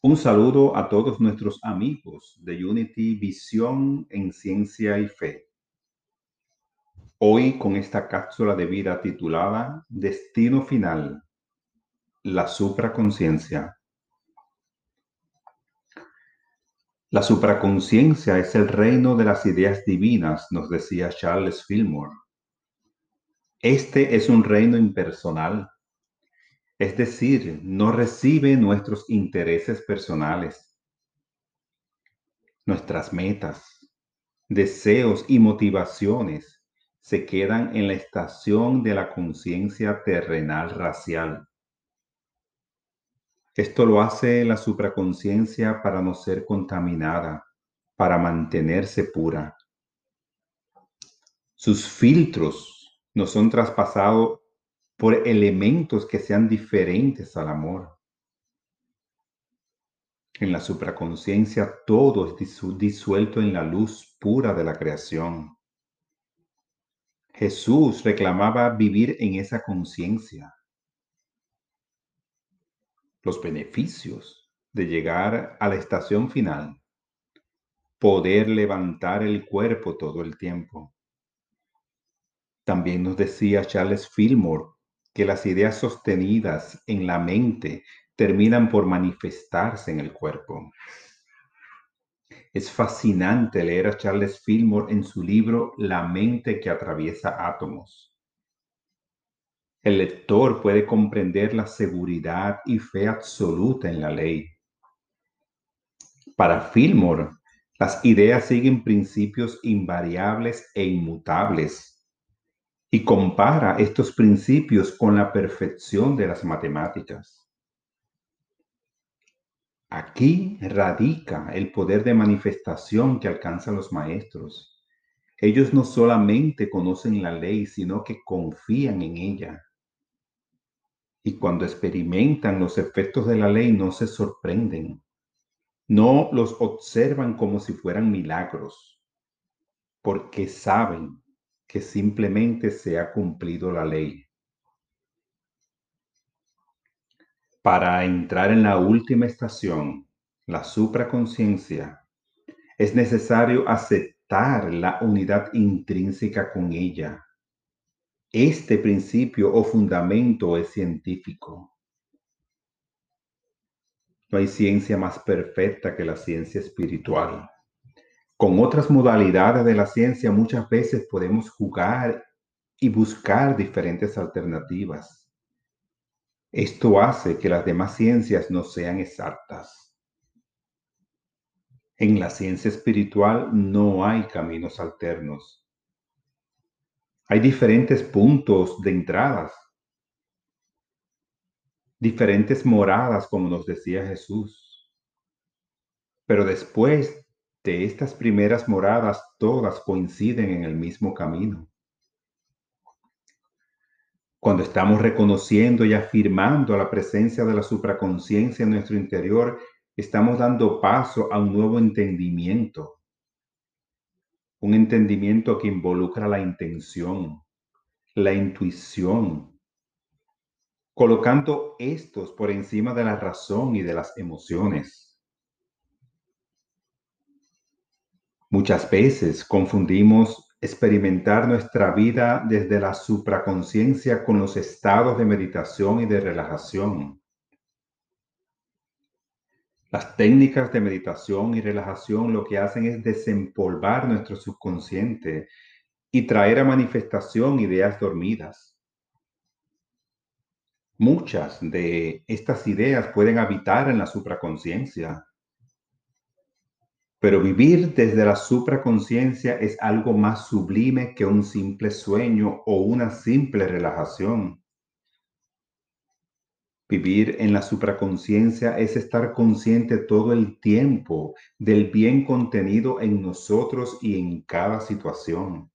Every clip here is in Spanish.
Un saludo a todos nuestros amigos de Unity Visión en Ciencia y Fe. Hoy con esta cápsula de vida titulada Destino Final, la supraconciencia. La supraconciencia es el reino de las ideas divinas, nos decía Charles Fillmore. Este es un reino impersonal, es decir, no recibe nuestros intereses personales, nuestras metas, deseos y motivaciones se quedan en la estación de la conciencia terrenal racial. Esto lo hace la supraconciencia para no ser contaminada, para mantenerse pura. Sus filtros no son traspasados por elementos que sean diferentes al amor. En la supraconciencia todo es disuelto en la luz pura de la creación. Jesús reclamaba vivir en esa conciencia. Los beneficios de llegar a la estación final. Poder levantar el cuerpo todo el tiempo. También nos decía Charles Fillmore que las ideas sostenidas en la mente terminan por manifestarse en el cuerpo. Es fascinante leer a Charles Fillmore en su libro La mente que atraviesa átomos. El lector puede comprender la seguridad y fe absoluta en la ley. Para Fillmore, las ideas siguen principios invariables e inmutables y compara estos principios con la perfección de las matemáticas. Aquí radica el poder de manifestación que alcanzan los maestros. Ellos no solamente conocen la ley, sino que confían en ella. Y cuando experimentan los efectos de la ley no se sorprenden. No los observan como si fueran milagros, porque saben que simplemente se ha cumplido la ley. Para entrar en la última estación, la supraconciencia, es necesario aceptar la unidad intrínseca con ella. Este principio o fundamento es científico. No hay ciencia más perfecta que la ciencia espiritual. Con otras modalidades de la ciencia muchas veces podemos jugar y buscar diferentes alternativas. Esto hace que las demás ciencias no sean exactas. En la ciencia espiritual no hay caminos alternos. Hay diferentes puntos de entradas, diferentes moradas, como nos decía Jesús. Pero después de estas primeras moradas todas coinciden en el mismo camino. Cuando estamos reconociendo y afirmando la presencia de la supraconciencia en nuestro interior, estamos dando paso a un nuevo entendimiento. Un entendimiento que involucra la intención, la intuición, colocando estos por encima de la razón y de las emociones. Muchas veces confundimos experimentar nuestra vida desde la supraconciencia con los estados de meditación y de relajación. Las técnicas de meditación y relajación lo que hacen es desempolvar nuestro subconsciente y traer a manifestación ideas dormidas. Muchas de estas ideas pueden habitar en la supraconciencia, pero vivir desde la supraconciencia es algo más sublime que un simple sueño o una simple relajación. Vivir en la supraconciencia es estar consciente todo el tiempo del bien contenido en nosotros y en cada situación.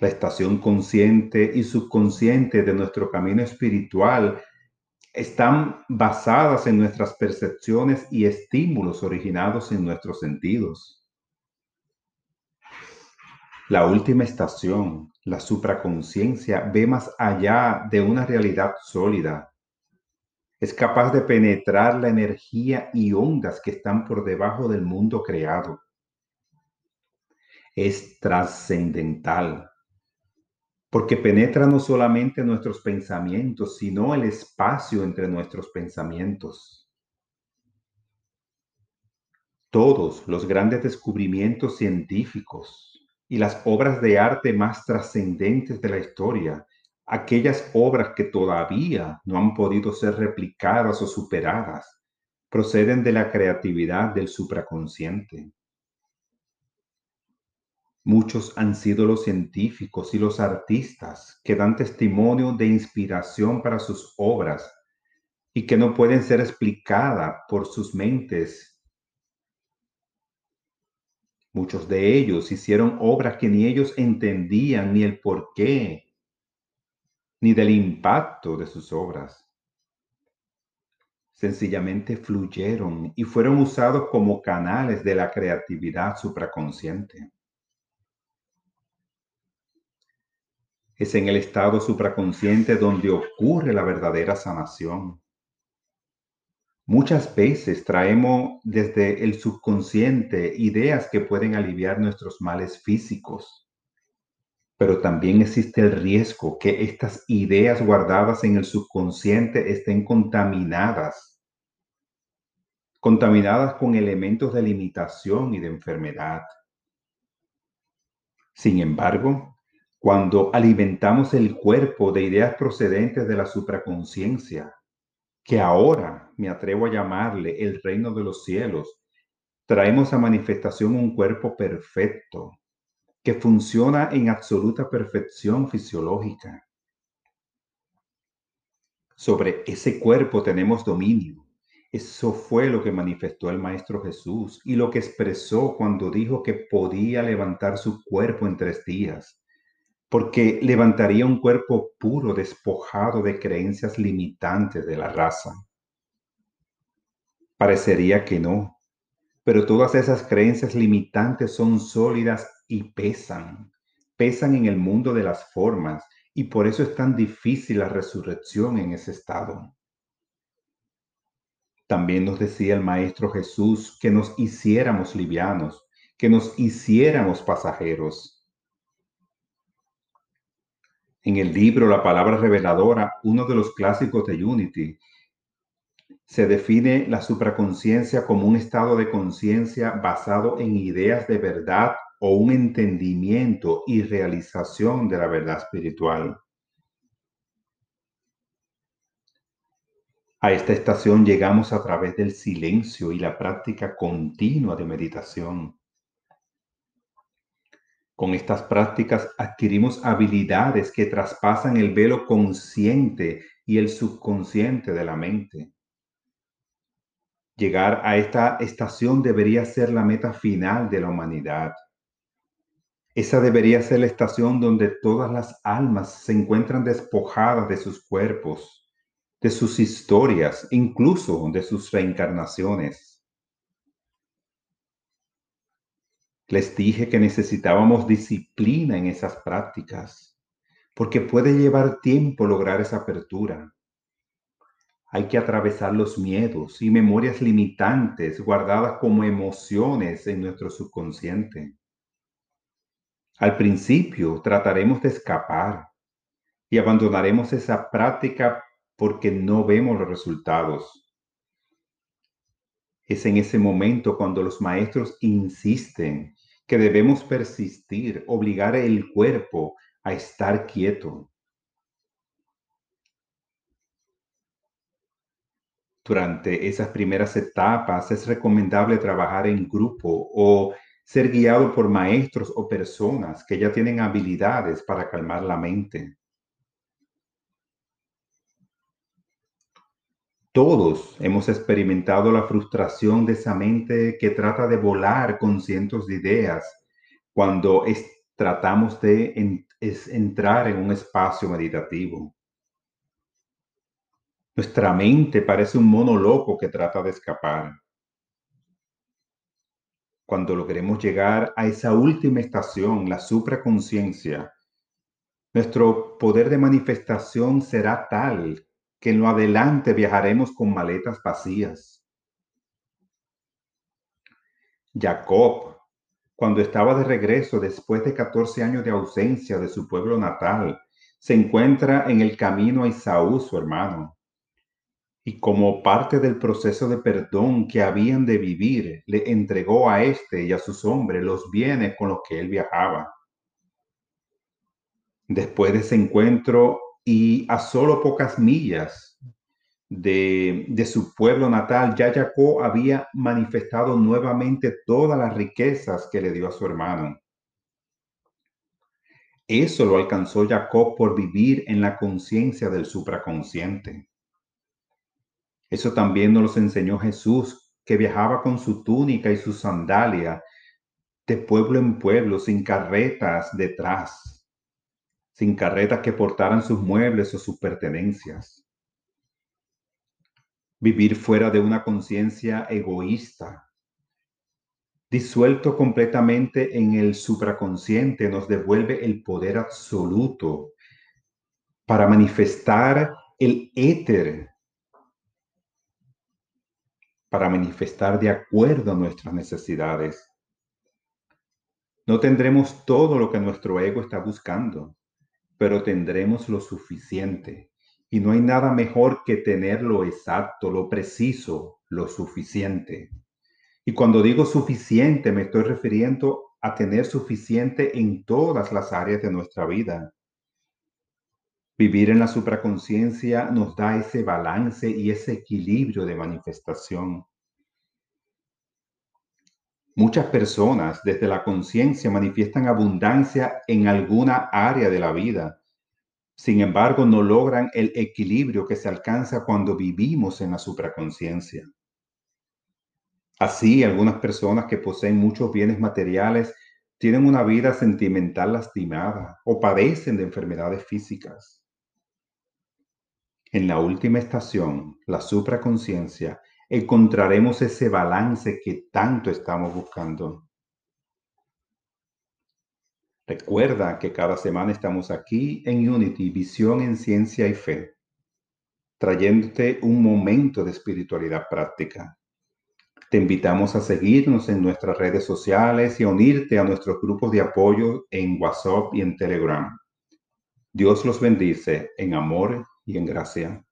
La estación consciente y subconsciente de nuestro camino espiritual están basadas en nuestras percepciones y estímulos originados en nuestros sentidos. La última estación, la supraconciencia, ve más allá de una realidad sólida. Es capaz de penetrar la energía y ondas que están por debajo del mundo creado. Es trascendental porque penetra no solamente nuestros pensamientos, sino el espacio entre nuestros pensamientos. Todos los grandes descubrimientos científicos y las obras de arte más trascendentes de la historia, aquellas obras que todavía no han podido ser replicadas o superadas, proceden de la creatividad del supraconsciente. Muchos han sido los científicos y los artistas que dan testimonio de inspiración para sus obras y que no pueden ser explicadas por sus mentes. Muchos de ellos hicieron obras que ni ellos entendían ni el porqué, ni del impacto de sus obras. Sencillamente fluyeron y fueron usados como canales de la creatividad supraconsciente. Es en el estado supraconsciente donde ocurre la verdadera sanación. Muchas veces traemos desde el subconsciente ideas que pueden aliviar nuestros males físicos, pero también existe el riesgo que estas ideas guardadas en el subconsciente estén contaminadas, contaminadas con elementos de limitación y de enfermedad. Sin embargo, cuando alimentamos el cuerpo de ideas procedentes de la supraconciencia, que ahora me atrevo a llamarle el reino de los cielos, traemos a manifestación un cuerpo perfecto, que funciona en absoluta perfección fisiológica. Sobre ese cuerpo tenemos dominio. Eso fue lo que manifestó el Maestro Jesús y lo que expresó cuando dijo que podía levantar su cuerpo en tres días porque levantaría un cuerpo puro despojado de creencias limitantes de la raza. Parecería que no, pero todas esas creencias limitantes son sólidas y pesan, pesan en el mundo de las formas y por eso es tan difícil la resurrección en ese estado. También nos decía el Maestro Jesús que nos hiciéramos livianos, que nos hiciéramos pasajeros, en el libro La palabra reveladora, uno de los clásicos de Unity, se define la supraconciencia como un estado de conciencia basado en ideas de verdad o un entendimiento y realización de la verdad espiritual. A esta estación llegamos a través del silencio y la práctica continua de meditación. Con estas prácticas adquirimos habilidades que traspasan el velo consciente y el subconsciente de la mente. Llegar a esta estación debería ser la meta final de la humanidad. Esa debería ser la estación donde todas las almas se encuentran despojadas de sus cuerpos, de sus historias, incluso de sus reencarnaciones. Les dije que necesitábamos disciplina en esas prácticas, porque puede llevar tiempo lograr esa apertura. Hay que atravesar los miedos y memorias limitantes guardadas como emociones en nuestro subconsciente. Al principio trataremos de escapar y abandonaremos esa práctica porque no vemos los resultados. Es en ese momento cuando los maestros insisten que debemos persistir, obligar el cuerpo a estar quieto. Durante esas primeras etapas es recomendable trabajar en grupo o ser guiado por maestros o personas que ya tienen habilidades para calmar la mente. Todos hemos experimentado la frustración de esa mente que trata de volar con cientos de ideas cuando tratamos de entrar en un espacio meditativo. Nuestra mente parece un mono loco que trata de escapar. Cuando logremos llegar a esa última estación, la supraconciencia, nuestro poder de manifestación será tal que en lo adelante viajaremos con maletas vacías. Jacob, cuando estaba de regreso después de 14 años de ausencia de su pueblo natal, se encuentra en el camino a Isaú, su hermano. Y como parte del proceso de perdón que habían de vivir, le entregó a este y a sus hombres los bienes con los que él viajaba. Después de ese encuentro y a solo pocas millas de, su pueblo natal, ya Jacob había manifestado nuevamente todas las riquezas que le dio a su hermano. Eso lo alcanzó Jacob por vivir en la conciencia del supraconsciente. Eso también nos lo enseñó Jesús, que viajaba con su túnica y su sandalia de pueblo en pueblo, sin carretas detrás, sin carretas que portaran sus muebles o sus pertenencias. Vivir fuera de una conciencia egoísta, disuelto completamente en el supraconsciente, nos devuelve el poder absoluto para manifestar el éter, para manifestar de acuerdo a nuestras necesidades. No tendremos todo lo que nuestro ego está buscando, pero tendremos lo suficiente. Y no hay nada mejor que tener lo exacto, lo preciso, lo suficiente. Y cuando digo suficiente, me estoy refiriendo a tener suficiente en todas las áreas de nuestra vida. Vivir en la supraconciencia nos da ese balance y ese equilibrio de manifestación. Muchas personas desde la conciencia manifiestan abundancia en alguna área de la vida. Sin embargo, no logran el equilibrio que se alcanza cuando vivimos en la supraconciencia. Así, algunas personas que poseen muchos bienes materiales tienen una vida sentimental lastimada o padecen de enfermedades físicas. En la última estación, la supraconciencia, encontraremos ese balance que tanto estamos buscando. Recuerda que cada semana estamos aquí en Unity, Visión en Ciencia y Fe, trayéndote un momento de espiritualidad práctica. Te invitamos a seguirnos en nuestras redes sociales y a unirte a nuestros grupos de apoyo en WhatsApp y en Telegram. Dios los bendice en amor y en gracia.